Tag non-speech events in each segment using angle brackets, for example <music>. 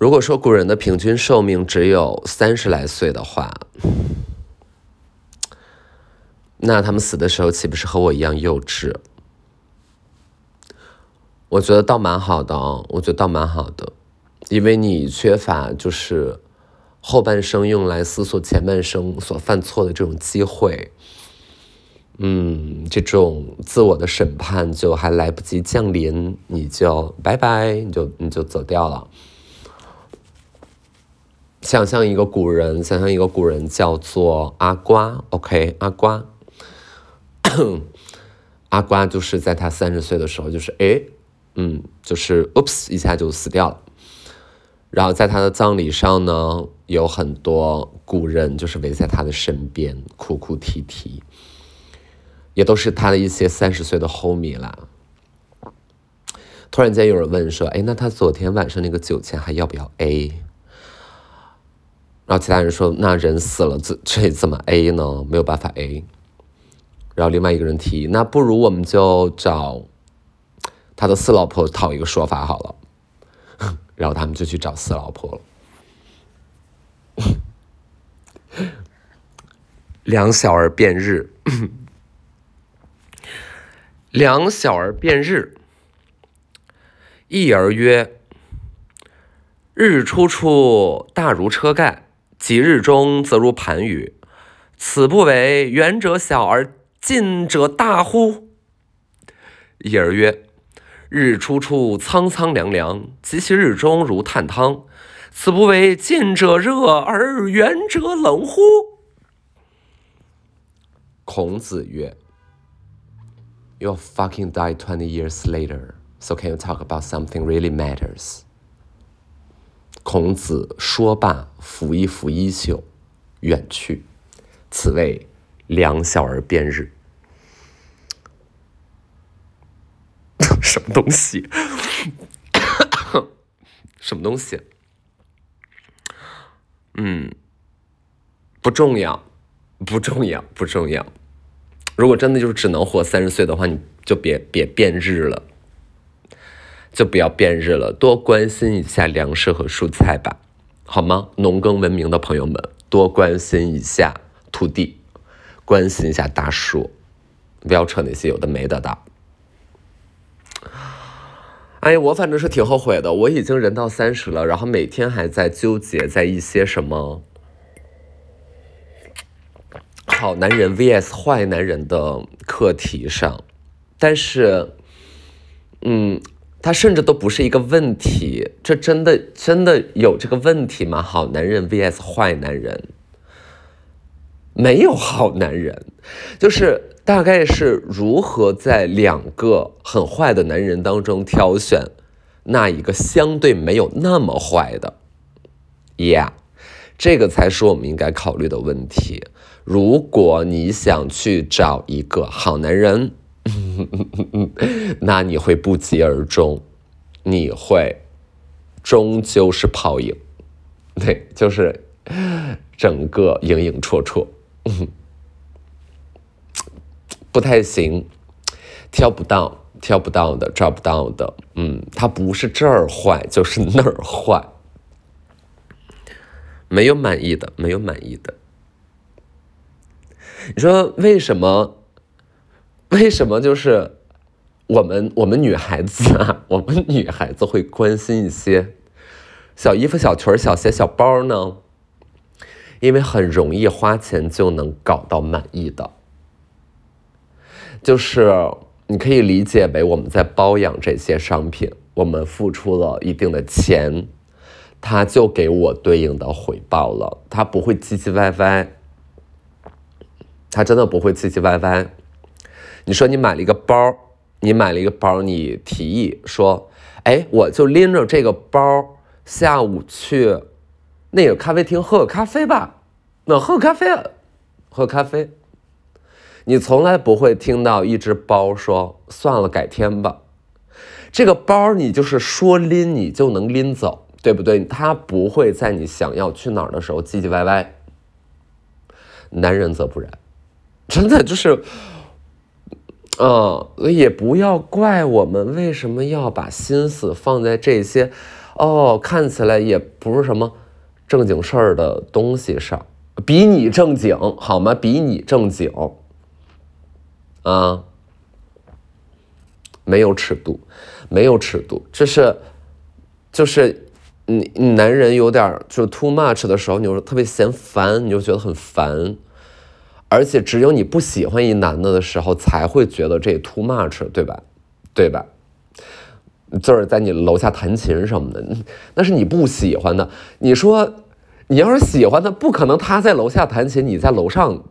如果说古人的平均寿命只有三十来岁的话，那他们死的时候岂不是和我一样幼稚？我觉得倒蛮好的哦，我觉得倒蛮好的，因为你缺乏就是后半生用来思索前半生所犯错的这种机会，嗯，这种自我的审判就还来不及降临，你就拜拜，你就你就走掉了。想象一个古人，想象一个古人叫做阿瓜，OK，阿瓜。<coughs> 阿瓜就是在他三十岁的时候，就是哎，嗯，就是 oops 一下就死掉了。然后在他的葬礼上呢，有很多古人就是围在他的身边哭哭啼啼，也都是他的一些三十岁的 homie 啦。突然间有人问说：“哎，那他昨天晚上那个酒钱还要不要 A？” 然后其他人说：“那人死了，这这怎么 A 呢？没有办法 A。”然后另外一个人提议，那不如我们就找他的四老婆讨一个说法好了。<laughs> 然后他们就去找四老婆了。两小儿辩日，两小儿辩日。一儿曰：“日出处大如车盖，及日中则如盘盂，此不为远者小而。”近者大乎？一儿曰：“日出处苍苍凉凉，及其日中如炭汤，此不为近者热而远者冷乎？”孔子曰：“You fucking die twenty years later, so can you talk about something really matters？” 孔子说罢，拂一拂衣袖，远去。此谓。两小儿辩日，<laughs> 什么东西？<coughs> 什么东西？嗯，不重要，不重要，不重要。如果真的就只能活三十岁的话，你就别别变日了，就不要变日了，多关心一下粮食和蔬菜吧，好吗？农耕文明的朋友们，多关心一下土地。关心一下大树，不要扯那些有的没的的。哎呀，我反正是挺后悔的。我已经人到三十了，然后每天还在纠结在一些什么好男人 vs 坏男人的课题上，但是，嗯，他甚至都不是一个问题。这真的真的有这个问题吗？好男人 vs 坏男人。没有好男人，就是大概是如何在两个很坏的男人当中挑选那一个相对没有那么坏的，Yeah，这个才是我们应该考虑的问题。如果你想去找一个好男人，<laughs> 那你会不疾而终，你会终究是泡影，<laughs> 对，就是整个影影绰绰。<laughs> 不太行，挑不到，挑不到的，找不到的。嗯，他不是这儿坏，就是那儿坏，没有满意的，没有满意的。你说为什么？为什么就是我们我们女孩子啊，我们女孩子会关心一些小衣服、小裙、小鞋、小包呢？因为很容易花钱就能搞到满意的，就是你可以理解为我们在包养这些商品，我们付出了一定的钱，他就给我对应的回报了，他不会唧唧歪歪，他真的不会唧唧歪歪。你说你买了一个包，你买了一个包，你提议说，哎，我就拎着这个包下午去。那个咖啡厅喝个咖啡吧，那喝咖啡，喝咖啡。你从来不会听到一只包说算了，改天吧。这个包你就是说拎你就能拎走，对不对？它不会在你想要去哪儿的时候唧唧歪歪。男人则不然，真的就是，嗯，也不要怪我们为什么要把心思放在这些。哦，看起来也不是什么正经事儿的东西上，比你正经好吗？比你正经啊，没有尺度，没有尺度，这是就是你你男人有点就 too much 的时候，你就特别嫌烦，你就觉得很烦。而且只有你不喜欢一男的的时候，才会觉得这 too much，对吧？对吧？就是在你楼下弹琴什么的，那是你不喜欢的。你说你要是喜欢的，不可能他在楼下弹琴，你在楼上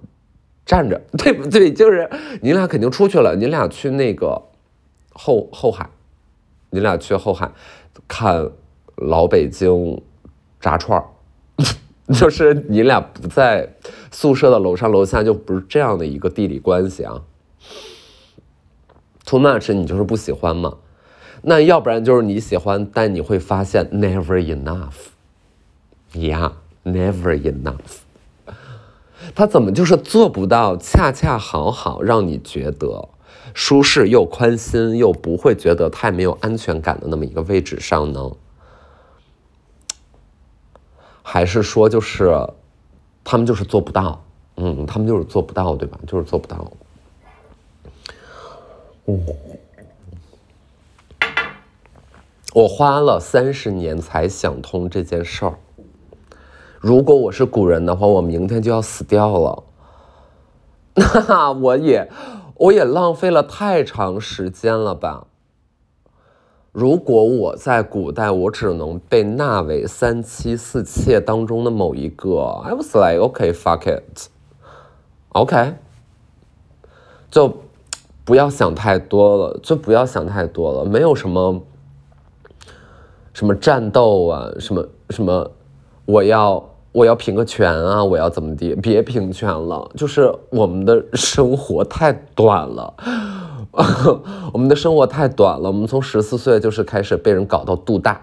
站着，<laughs> 对不对？就是你俩肯定出去了，你俩去那个后后海，你俩去后海看老北京炸串儿。<laughs> 就是你俩不在宿舍的楼上楼下，就不是这样的一个地理关系啊。Too much，你就是不喜欢嘛？那要不然就是你喜欢，但你会发现 never enough，yeah，never enough。他怎么就是做不到恰恰好好让你觉得舒适又宽心又不会觉得太没有安全感的那么一个位置上呢？还是说，就是他们就是做不到，嗯，他们就是做不到，对吧？就是做不到。嗯，我花了三十年才想通这件事儿。如果我是古人的话，我明天就要死掉了。<laughs> 那我也，我也浪费了太长时间了吧？如果我在古代，我只能被纳为三妻四妾当中的某一个，I was like, OK, fuck it, OK，就不要想太多了，就不要想太多了，没有什么什么战斗啊，什么什么，我要我要平个权啊，我要怎么地？别平权了，就是我们的生活太短了。<laughs> 我们的生活太短了，我们从十四岁就是开始被人搞到肚大，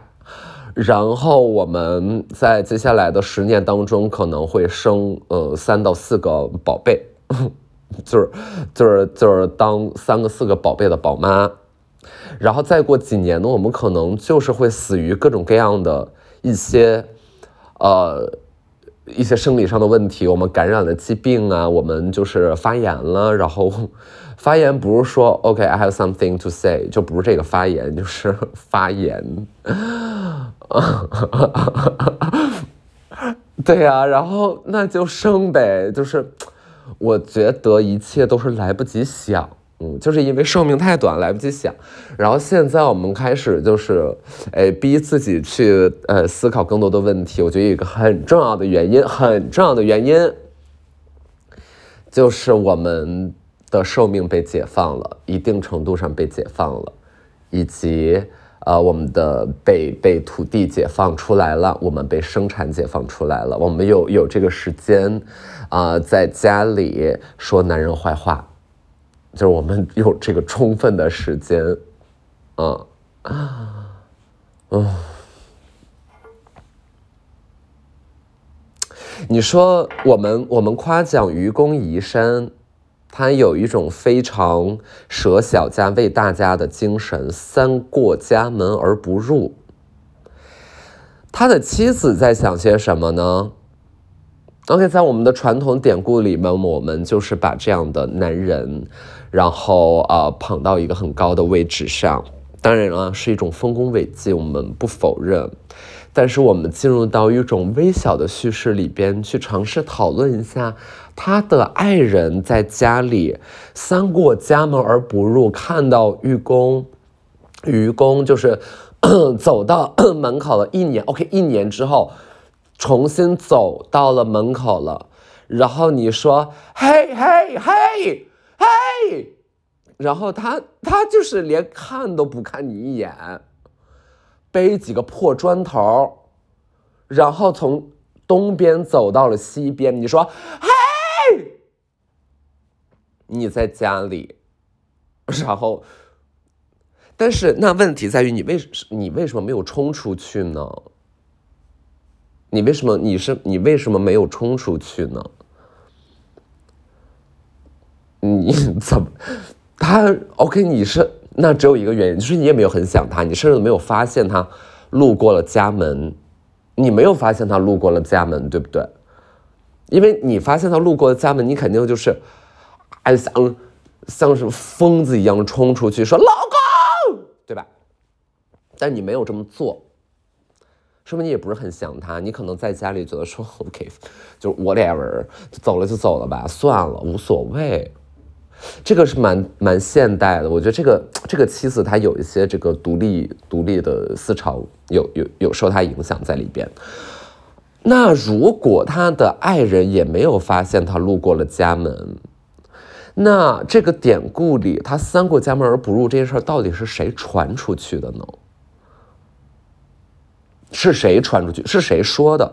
然后我们在接下来的十年当中可能会生呃三到四个宝贝，<laughs> 就是就是就是当三个四个宝贝的宝妈，然后再过几年呢，我们可能就是会死于各种各样的一些呃一些生理上的问题，我们感染了疾病啊，我们就是发炎了，然后。发炎不是说 OK，I have something to say，就不是这个发炎，就是发炎。对呀，然后那就生呗，就是我觉得一切都是来不及想，嗯，就是因为寿命太短，来不及想。然后现在我们开始就是，哎，逼自己去呃思考更多的问题。我觉得有一个很重要的原因，很重要的原因，就是我们。的寿命被解放了，一定程度上被解放了，以及呃，我们的被被土地解放出来了，我们被生产解放出来了，我们有有这个时间啊，在家里说男人坏话，就是我们有这个充分的时间，啊，嗯，你说我们我们夸奖愚公移山。他有一种非常舍小家为大家的精神，三过家门而不入。他的妻子在想些什么呢？OK，在我们的传统典故里面，我们就是把这样的男人，然后啊捧到一个很高的位置上。当然了，是一种丰功伟绩，我们不否认。但是我们进入到一种微小的叙事里边，去尝试讨论一下。他的爱人在家里三过家门而不入，看到愚公，愚公就是走到门口了。一年，OK，一年之后重新走到了门口了。然后你说：“嘿，嘿，嘿，嘿。”然后他他就是连看都不看你一眼，背几个破砖头，然后从东边走到了西边。你说：“嘿。”你在家里，然后，但是那问题在于你为什你为什么没有冲出去呢？你为什么你是你为什么没有冲出去呢？你怎么他 OK？你是那只有一个原因，就是你也没有很想他，你甚至没有发现他路过了家门，你没有发现他路过了家门，对不对？因为你发现他路过了家门，你肯定就是，哎，像像是疯子一样冲出去说老公，对吧？但你没有这么做，说明你也不是很想他。你可能在家里觉得说 OK，就 whatever，走了就走了吧，算了，无所谓。这个是蛮蛮现代的，我觉得这个这个妻子她有一些这个独立独立的思潮，有有有受她影响在里边。那如果他的爱人也没有发现他路过了家门，那这个典故里他三过家门而不入这件事到底是谁传出去的呢？是谁传出去？是谁说的？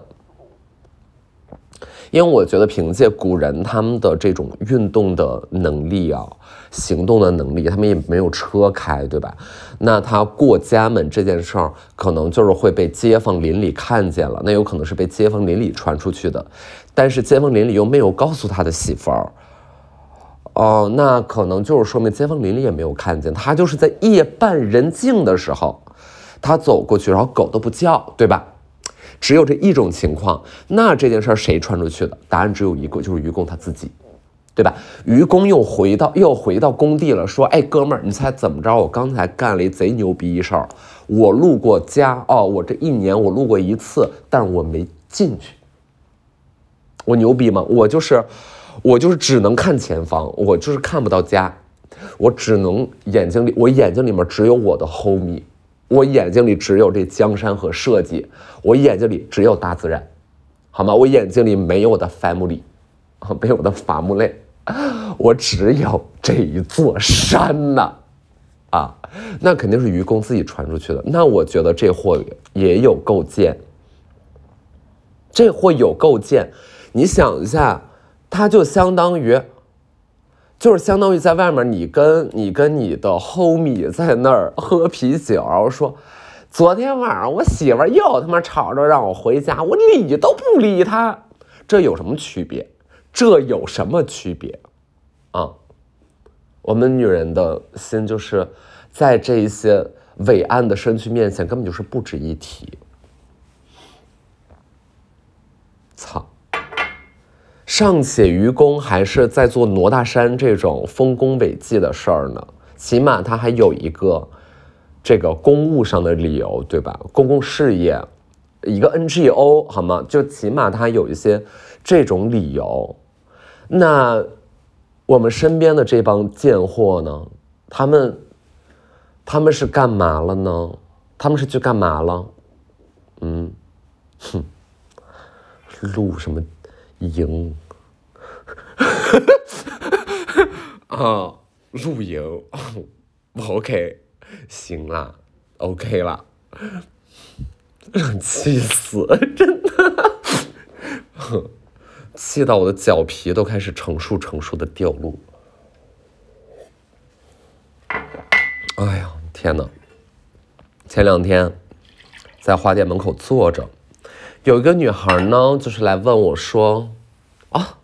因为我觉得凭借古人他们的这种运动的能力啊，行动的能力，他们也没有车开，对吧？那他过家门这件事儿，可能就是会被街坊邻里看见了，那有可能是被街坊邻里传出去的，但是街坊邻里又没有告诉他的媳妇儿，哦，那可能就是说明街坊邻里也没有看见，他就是在夜半人静的时候，他走过去，然后狗都不叫，对吧？只有这一种情况，那这件事儿谁传出去的？答案只有一个，就是愚公他自己，对吧？愚公又回到又回到工地了，说：“哎，哥们儿，你猜怎么着？我刚才干了一贼牛逼一事儿，我路过家哦，我这一年我路过一次，但我没进去。我牛逼吗？我就是，我就是只能看前方，我就是看不到家，我只能眼睛里，我眼睛里面只有我的 homie。”我眼睛里只有这江山和设计，我眼睛里只有大自然，好吗？我眼睛里没有我的 family，<laughs> 没有我的伐木累，我只有这一座山呐，啊，那肯定是愚公自己传出去的。那我觉得这货也有构建，这货有构建，你想一下，它就相当于。就是相当于在外面，你跟你跟你的 homie 在那儿喝啤酒，然后说，昨天晚上我媳妇又他妈吵着让我回家，我理都不理她，这有什么区别？这有什么区别？啊，我们女人的心就是在这一些伟岸的身躯面前，根本就是不值一提。操！尚且愚公还是在做挪大山这种丰功伟绩的事儿呢，起码他还有一个这个公务上的理由，对吧？公共事业，一个 NGO 好吗？就起码他有一些这种理由。那我们身边的这帮贱货呢？他们他们是干嘛了呢？他们是去干嘛了？嗯，哼，录什么？营，<laughs> 啊，露营，OK，行啦，OK 啦，<laughs> 气死，真的，<laughs> 气到我的脚皮都开始成束成束的掉落。哎呀，天哪！前两天在花店门口坐着。有一个女孩呢，就是来问我说：“啊，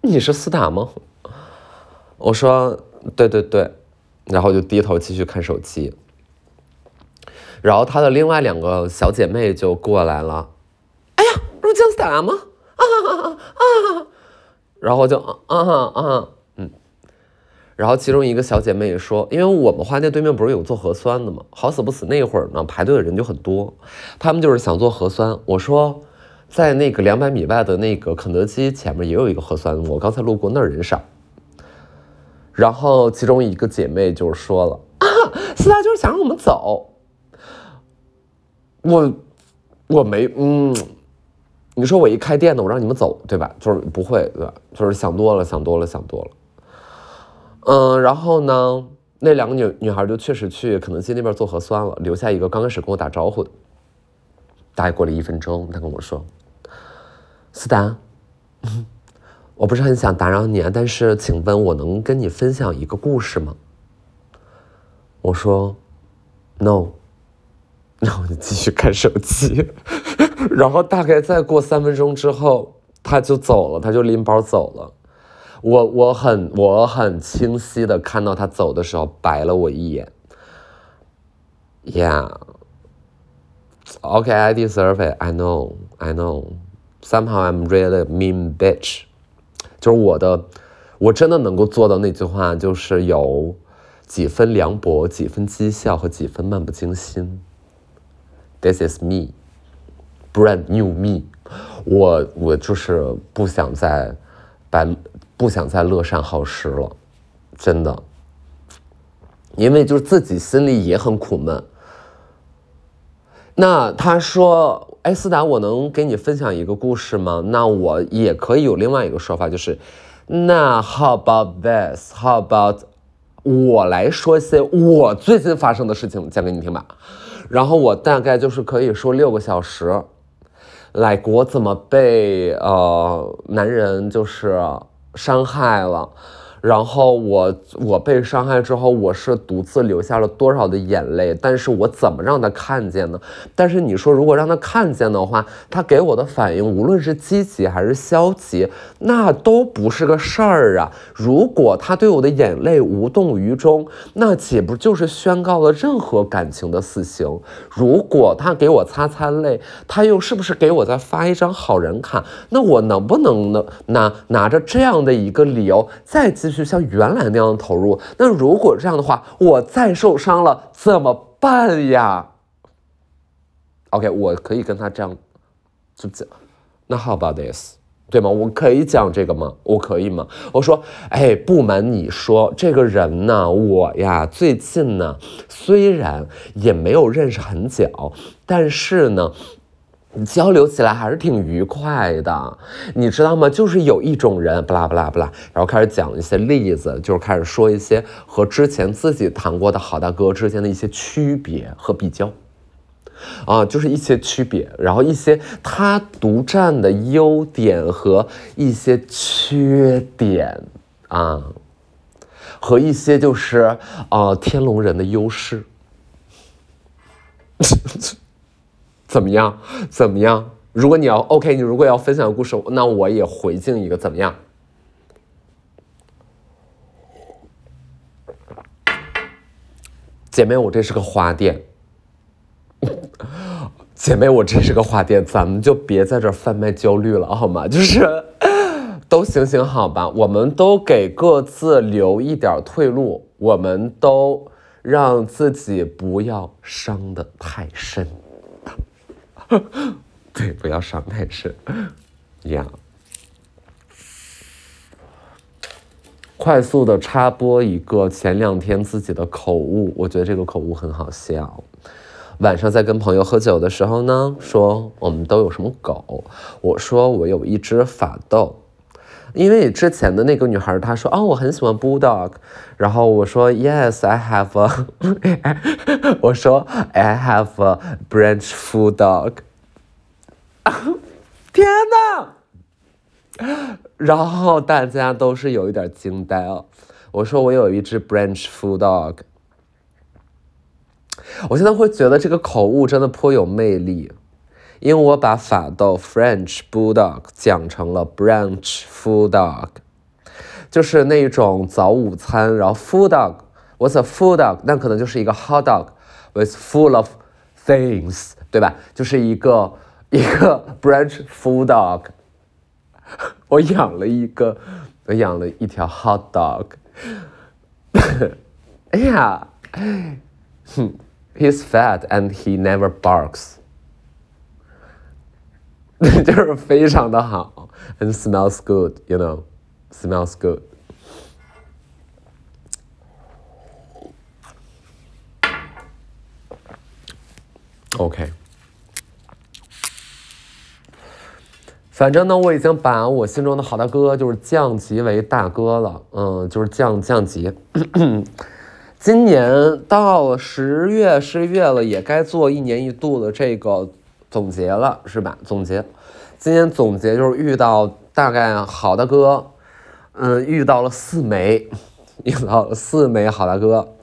你是斯塔吗？”我说：“对对对。”然后就低头继续看手机。然后她的另外两个小姐妹就过来了：“哎呀，不是姜思达吗？”啊啊啊！然后就啊啊啊！然后其中一个小姐妹也说，因为我们花店对面不是有做核酸的吗？好死不死那会儿呢，排队的人就很多，他们就是想做核酸。我说，在那个两百米外的那个肯德基前面也有一个核酸，我刚才路过那儿人少。然后其中一个姐妹就说了，啊，四大就是想让我们走。我我没嗯，你说我一开店呢，我让你们走对吧？就是不会对吧？就是想多了，想多了，想多了。嗯，然后呢，那两个女女孩就确实去肯德基那边做核酸了，留下一个刚开始跟我打招呼的。大概过了一分钟，他跟我说：“思达，我不是很想打扰你啊，但是请问我能跟你分享一个故事吗？”我说：“No。”然后就继续看手机，然后大概再过三分钟之后，他就走了，他就拎包走了。我我很我很清晰的看到他走的时候白了我一眼，，Yeah，OK I deserve it. I know, I know. Somehow I'm really mean bitch. 就是我的，我真的能够做到那句话，就是有几分凉薄，几分讥笑和几分漫不经心。This is me, brand new me. 我我就是不想再白不想再乐善好施了，真的。因为就是自己心里也很苦闷。那他说：“哎，思达，我能给你分享一个故事吗？”那我也可以有另外一个说法，就是那 How about this? How about 我来说一些我最近发生的事情讲给你听吧。然后我大概就是可以说六个小时，来我怎么被呃男人就是伤害了。然后我我被伤害之后，我是独自流下了多少的眼泪？但是我怎么让他看见呢？但是你说，如果让他看见的话，他给我的反应，无论是积极还是消极，那都不是个事儿啊。如果他对我的眼泪无动于衷，那岂不就是宣告了任何感情的死刑？如果他给我擦擦泪，他又是不是给我再发一张好人卡？那我能不能呢？拿拿着这样的一个理由再继？就像原来那样投入，那如果这样的话，我再受伤了怎么办呀？OK，我可以跟他这样就讲，那 How about this？对吗？我可以讲这个吗？我可以吗？我说，哎，不瞒你说，这个人呢，我呀，最近呢，虽然也没有认识很久，但是呢。交流起来还是挺愉快的，你知道吗？就是有一种人，不啦不啦不啦，然后开始讲一些例子，就是开始说一些和之前自己谈过的好大哥之间的一些区别和比较，啊，就是一些区别，然后一些他独占的优点和一些缺点啊，和一些就是啊天龙人的优势。怎么样？怎么样？如果你要 OK，你如果要分享故事，那我也回敬一个怎么样？姐妹，我这是个花店。<laughs> 姐妹，我这是个花店，咱们就别在这儿贩卖焦虑了，好吗？就是都行行好吧，我们都给各自留一点退路，我们都让自己不要伤得太深。<laughs> 对，不要伤太深。呀，快速的插播一个前两天自己的口误，我觉得这个口误很好笑。晚上在跟朋友喝酒的时候呢，说我们都有什么狗？我说我有一只法斗。因为之前的那个女孩她说哦我很喜欢 bulldog，然后我说 yes I have a，<laughs> 我说 I have a branch bulldog，<laughs> 天哪！然后大家都是有一点惊呆了。我说我有一只 branch bulldog，我现在会觉得这个口误真的颇有魅力。因为我把法斗 French Bulldog 讲成了 Branch Food Dog，就是那种早午餐，然后 Food Dog，What's a Food Dog？那可能就是一个 Hot Dog with full of things，对吧？就是一个一个 Branch Food Dog。我养了一个，我养了一条 Hot <laughs> Dog。哎呀，He's <laughs> fat <laughs> and he never barks。 <laughs> 就是非常的好，and smells good，you know，smells good。OK，反正呢，我已经把我心中的好大哥就是降级为大哥了，嗯，就是降降级。<clears throat> 今年到十月十一月了，也该做一年一度的这个。总结了是吧？总结，今天总结就是遇到大概好大哥，嗯，遇到了四枚，<laughs> 遇到了四枚好大哥，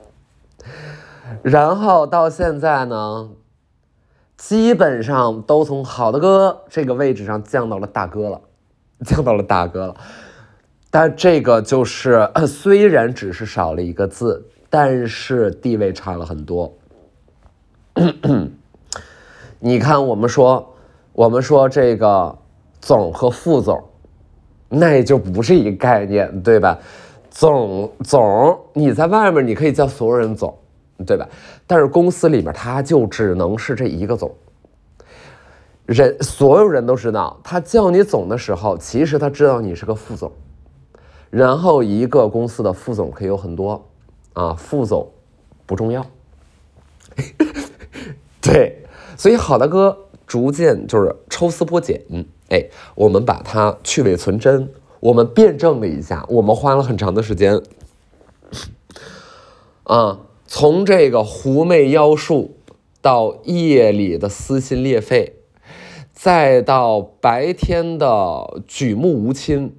然后到现在呢，基本上都从好大哥这个位置上降到了大哥了，<laughs> 降到了大哥了，但这个就是 <laughs> 虽然只是少了一个字，但是地位差了很多。<coughs> 你看，我们说，我们说这个总和副总，那也就不是一个概念，对吧？总总你在外面你可以叫所有人总，对吧？但是公司里面他就只能是这一个总。人所有人都知道，他叫你总的时候，其实他知道你是个副总。然后一个公司的副总可以有很多，啊，副总不重要。<laughs> 对，所以好大哥逐渐就是抽丝剥茧，哎，我们把它去伪存真，我们辩证了一下，我们花了很长的时间，啊，从这个狐媚妖术到夜里的撕心裂肺，再到白天的举目无亲。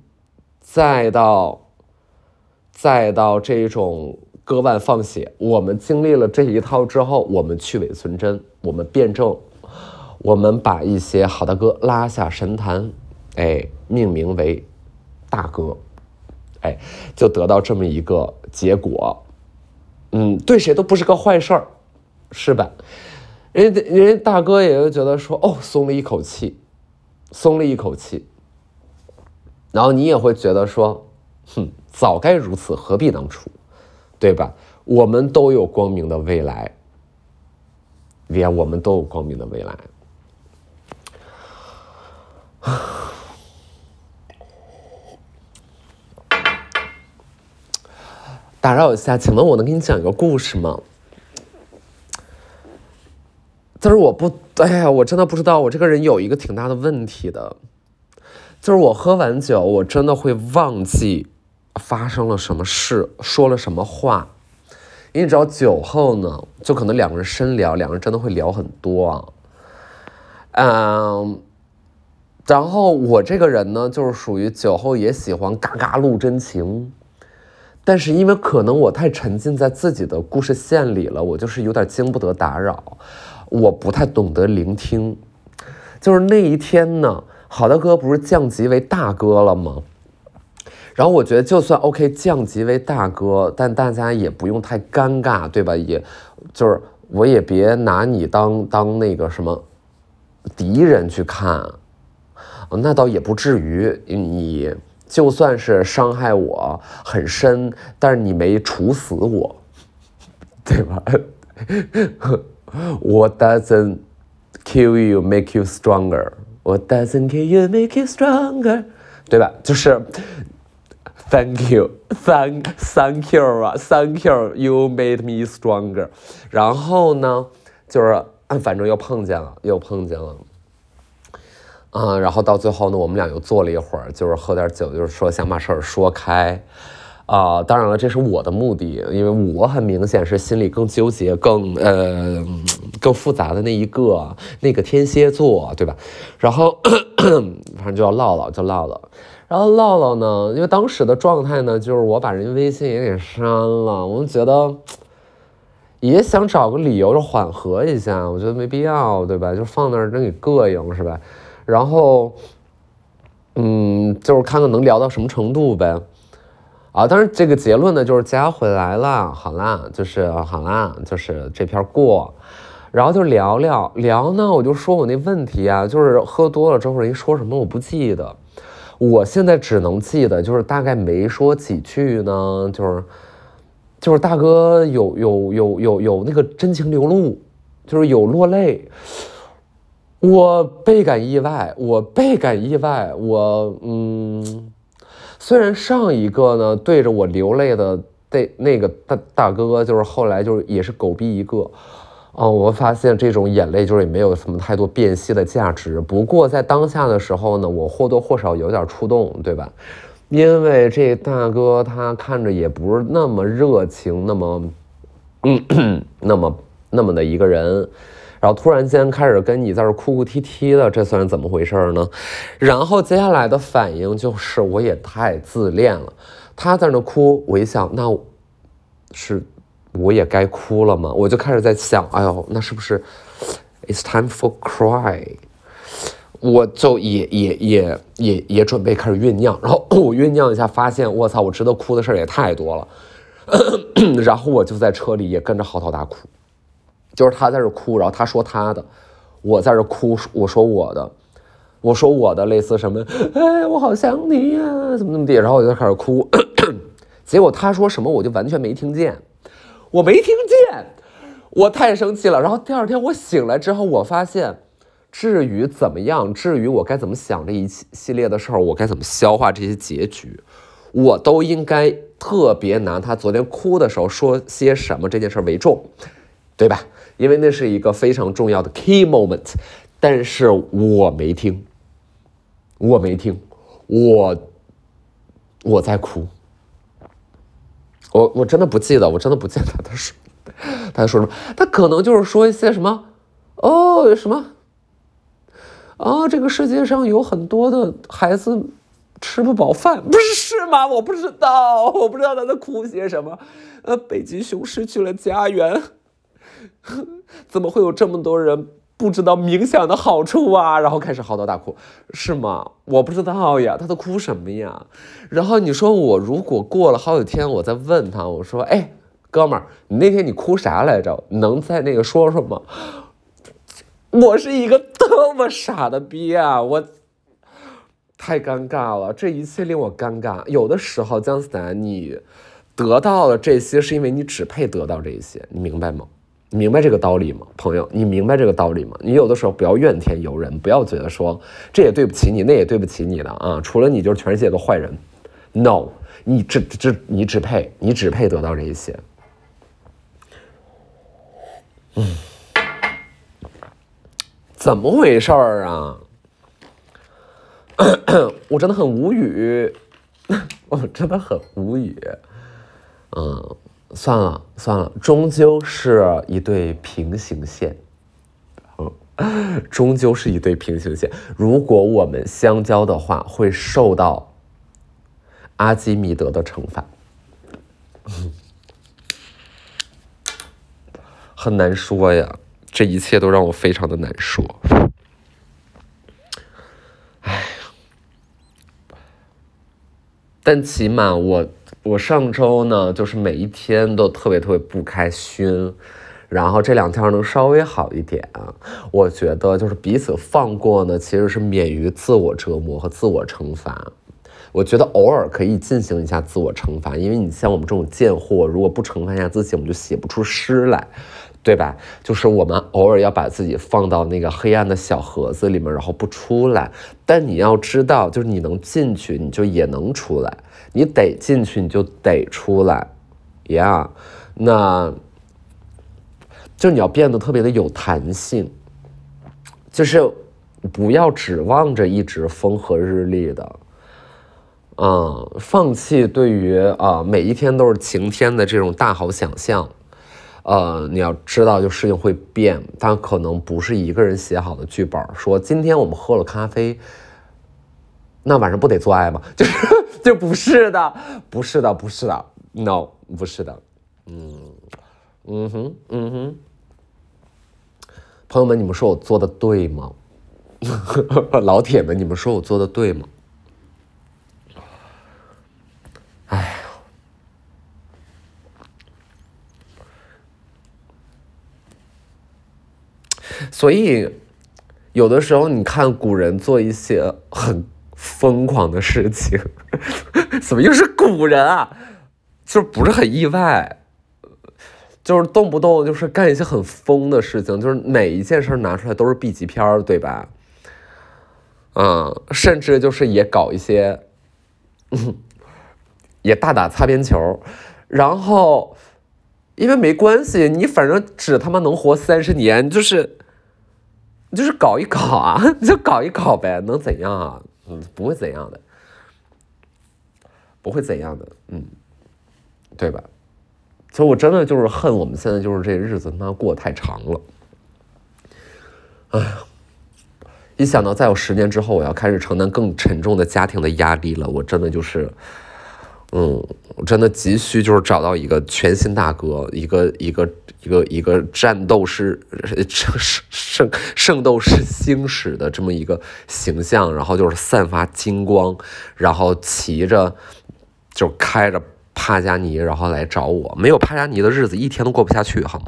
再到，再到这种割腕放血，我们经历了这一套之后，我们去伪存真，我们辩证，我们把一些好大哥拉下神坛，哎，命名为大哥，哎，就得到这么一个结果，嗯，对谁都不是个坏事儿，是吧？人家人家大哥也就觉得说，哦，松了一口气，松了一口气。然后你也会觉得说，哼，早该如此，何必当初，对吧？我们都有光明的未来，连，我们都有光明的未来。打扰一下，请问我能给你讲一个故事吗？但是我不，哎呀，我真的不知道，我这个人有一个挺大的问题的。就是我喝完酒，我真的会忘记发生了什么事，说了什么话。因为只要，酒后呢，就可能两个人深聊，两个人真的会聊很多啊。嗯，然后我这个人呢，就是属于酒后也喜欢嘎嘎露真情，但是因为可能我太沉浸在自己的故事线里了，我就是有点经不得打扰，我不太懂得聆听。就是那一天呢。好的哥不是降级为大哥了吗？然后我觉得就算 OK 降级为大哥，但大家也不用太尴尬，对吧？也就是我也别拿你当当那个什么敌人去看，那倒也不至于。你就算是伤害我很深，但是你没处死我，对吧？What doesn't kill you make you stronger？What doesn't kill you make you stronger，对吧？就是，Thank you，Thank，Thank you 啊，Thank you，You made me stronger。然后呢，就是，反正又碰见了，又碰见了，啊，然后到最后呢，我们俩又坐了一会儿，就是喝点酒，就是说想把事儿说开。啊，当然了，这是我的目的，因为我很明显是心里更纠结、更呃更复杂的那一个，那个天蝎座，对吧？然后反正就要唠唠，就唠唠。然后唠唠呢，因为当时的状态呢，就是我把人家微信也给删了，我就觉得也想找个理由就缓和一下，我觉得没必要，对吧？就放那儿真给膈应，是吧？然后嗯，就是看看能聊到什么程度呗。啊，当然这个结论呢，就是加回来了，好啦，就是好啦，就是这篇过，然后就聊聊聊呢，我就说我那问题啊，就是喝多了之后人说什么我不记得，我现在只能记得就是大概没说几句呢，就是就是大哥有有有有有那个真情流露，就是有落泪，我倍感意外，我倍感意外，我嗯。虽然上一个呢对着我流泪的那那个大大哥，就是后来就是也是狗逼一个，哦，我发现这种眼泪就是也没有什么太多辨析的价值。不过在当下的时候呢，我或多或少有点触动，对吧？因为这大哥他看着也不是那么热情，那么，嗯，那么那么的一个人。然后突然间开始跟你在这哭哭啼啼的，这算是怎么回事呢？然后接下来的反应就是，我也太自恋了。他在那哭，我一想，那是我也该哭了吗？我就开始在想，哎呦，那是不是 It's time for cry？我就也也也也也准备开始酝酿。然后我酝酿一下，发现我操，我值得哭的事儿也太多了。<clears throat> 然后我就在车里也跟着嚎啕大哭。就是他在这哭，然后他说他的，我在这哭，我说我的，我说我的，类似什么，哎，我好想你呀，怎么怎么地，然后我就开始哭，<clears throat> 结果他说什么我就完全没听见，我没听见，我太生气了。然后第二天我醒来之后，我发现，至于怎么样，至于我该怎么想这一系列的事儿，我该怎么消化这些结局，我都应该特别拿他昨天哭的时候说些什么这件事为重，对吧？因为那是一个非常重要的 key moment，但是我没听，我没听，我我在哭，我我真的不记得，我真的不记得他他说 <laughs> 他说什么，他可能就是说一些什么哦什么啊，这个世界上有很多的孩子吃不饱饭，<laughs> 不是是吗？我不知道，我不知道他在哭些什么，呃，北极熊失去了家园。<laughs> 怎么会有这么多人不知道冥想的好处啊？然后开始嚎啕大哭，是吗？我不知道呀，他都哭什么呀？然后你说我如果过了好几天，我再问他，我说，哎，哥们儿，你那天你哭啥来着？能在那个说说吗？我是一个多么傻的逼啊！我太尴尬了，这一切令我尴尬。有的时候，姜思达，你得到了这些，是因为你只配得到这些，你明白吗？明白这个道理吗，朋友？你明白这个道理吗？你有的时候不要怨天尤人，不要觉得说这也对不起你，那也对不起你的啊！除了你，就是全世界的坏人。No，你只只你只配，你只配得到这一些。嗯，怎么回事儿啊？<coughs> 我真的很无语，<coughs> 我真的很无语。嗯。算了算了，终究是一对平行线，嗯，终究是一对平行线。如果我们相交的话，会受到阿基米德的惩罚，<laughs> 很难说呀。这一切都让我非常的难说。哎，但起码我。我上周呢，就是每一天都特别特别不开心，然后这两天能稍微好一点。我觉得就是彼此放过呢，其实是免于自我折磨和自我惩罚。我觉得偶尔可以进行一下自我惩罚，因为你像我们这种贱货，如果不惩罚一下自己，我们就写不出诗来，对吧？就是我们偶尔要把自己放到那个黑暗的小盒子里面，然后不出来。但你要知道，就是你能进去，你就也能出来。你得进去，你就得出来，呀，那，就你要变得特别的有弹性，就是不要指望着一直风和日丽的，嗯，放弃对于啊每一天都是晴天的这种大好想象，呃，你要知道，就事情会变，但可能不是一个人写好的剧本，说今天我们喝了咖啡，那晚上不得做爱吗？<laughs> 就是。就不是的，不是的，不是的，no，不是的，嗯，嗯哼，嗯哼，朋友们，你们说我做的对吗？<laughs> 老铁们，你们说我做的对吗？所以有的时候你看古人做一些很。疯狂的事情，<laughs> 怎么又是古人啊？<laughs> 就不是很意外，就是动不动就是干一些很疯的事情，就是每一件事拿出来都是 B 级片儿，对吧？嗯，甚至就是也搞一些，<laughs> 也大打擦边球，然后因为没关系，你反正只他妈能活三十年，就是就是搞一搞啊，<laughs> 就搞一搞呗，能怎样啊？嗯，不会怎样的，不会怎样的，嗯，对吧？其实我真的就是恨我们现在就是这日子他妈过太长了，哎呀，一想到再有十年之后我要开始承担更沉重的家庭的压力了，我真的就是。嗯，我真的急需就是找到一个全新大哥，一个一个一个一个战斗士圣圣圣斗士星矢的这么一个形象，然后就是散发金光，然后骑着就开着帕加尼，然后来找我。没有帕加尼的日子一天都过不下去，好吗？